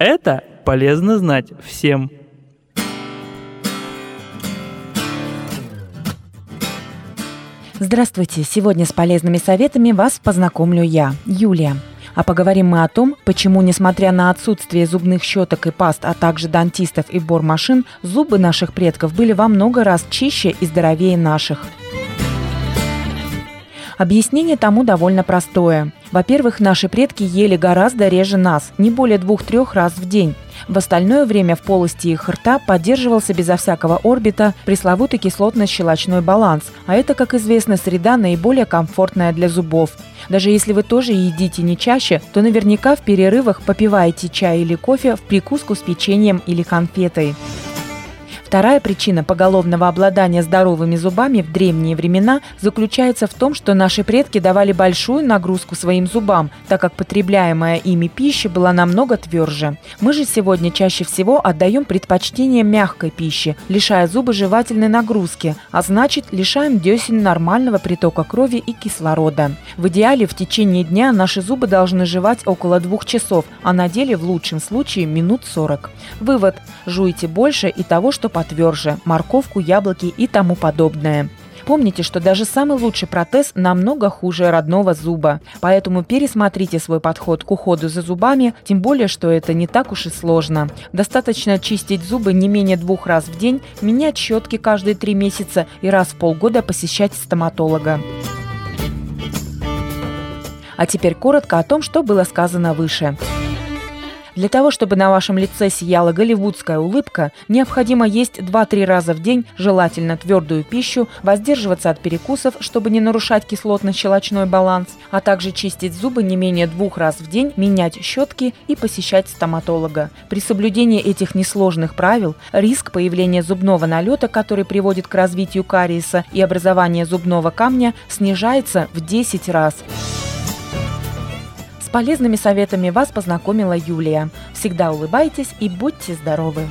Это полезно знать всем. Здравствуйте! Сегодня с полезными советами вас познакомлю я, Юлия. А поговорим мы о том, почему, несмотря на отсутствие зубных щеток и паст, а также дантистов и бормашин, зубы наших предков были во много раз чище и здоровее наших. Объяснение тому довольно простое. Во-первых, наши предки ели гораздо реже нас, не более двух-трех раз в день. В остальное время в полости их рта поддерживался безо всякого орбита пресловутый кислотно-щелочной баланс, а это, как известно, среда наиболее комфортная для зубов. Даже если вы тоже едите не чаще, то наверняка в перерывах попиваете чай или кофе в прикуску с печеньем или конфетой. Вторая причина поголовного обладания здоровыми зубами в древние времена заключается в том, что наши предки давали большую нагрузку своим зубам, так как потребляемая ими пища была намного тверже. Мы же сегодня чаще всего отдаем предпочтение мягкой пище, лишая зубы жевательной нагрузки, а значит лишаем десен нормального притока крови и кислорода. В идеале в течение дня наши зубы должны жевать около двух часов, а на деле в лучшем случае минут 40. Вывод. Жуйте больше и того, что потверже – морковку, яблоки и тому подобное. Помните, что даже самый лучший протез намного хуже родного зуба. Поэтому пересмотрите свой подход к уходу за зубами, тем более, что это не так уж и сложно. Достаточно чистить зубы не менее двух раз в день, менять щетки каждые три месяца и раз в полгода посещать стоматолога. А теперь коротко о том, что было сказано выше. Для того, чтобы на вашем лице сияла голливудская улыбка, необходимо есть 2-3 раза в день, желательно твердую пищу, воздерживаться от перекусов, чтобы не нарушать кислотно-щелочной баланс, а также чистить зубы не менее двух раз в день, менять щетки и посещать стоматолога. При соблюдении этих несложных правил риск появления зубного налета, который приводит к развитию кариеса и образованию зубного камня, снижается в 10 раз полезными советами вас познакомила Юлия. Всегда улыбайтесь и будьте здоровы!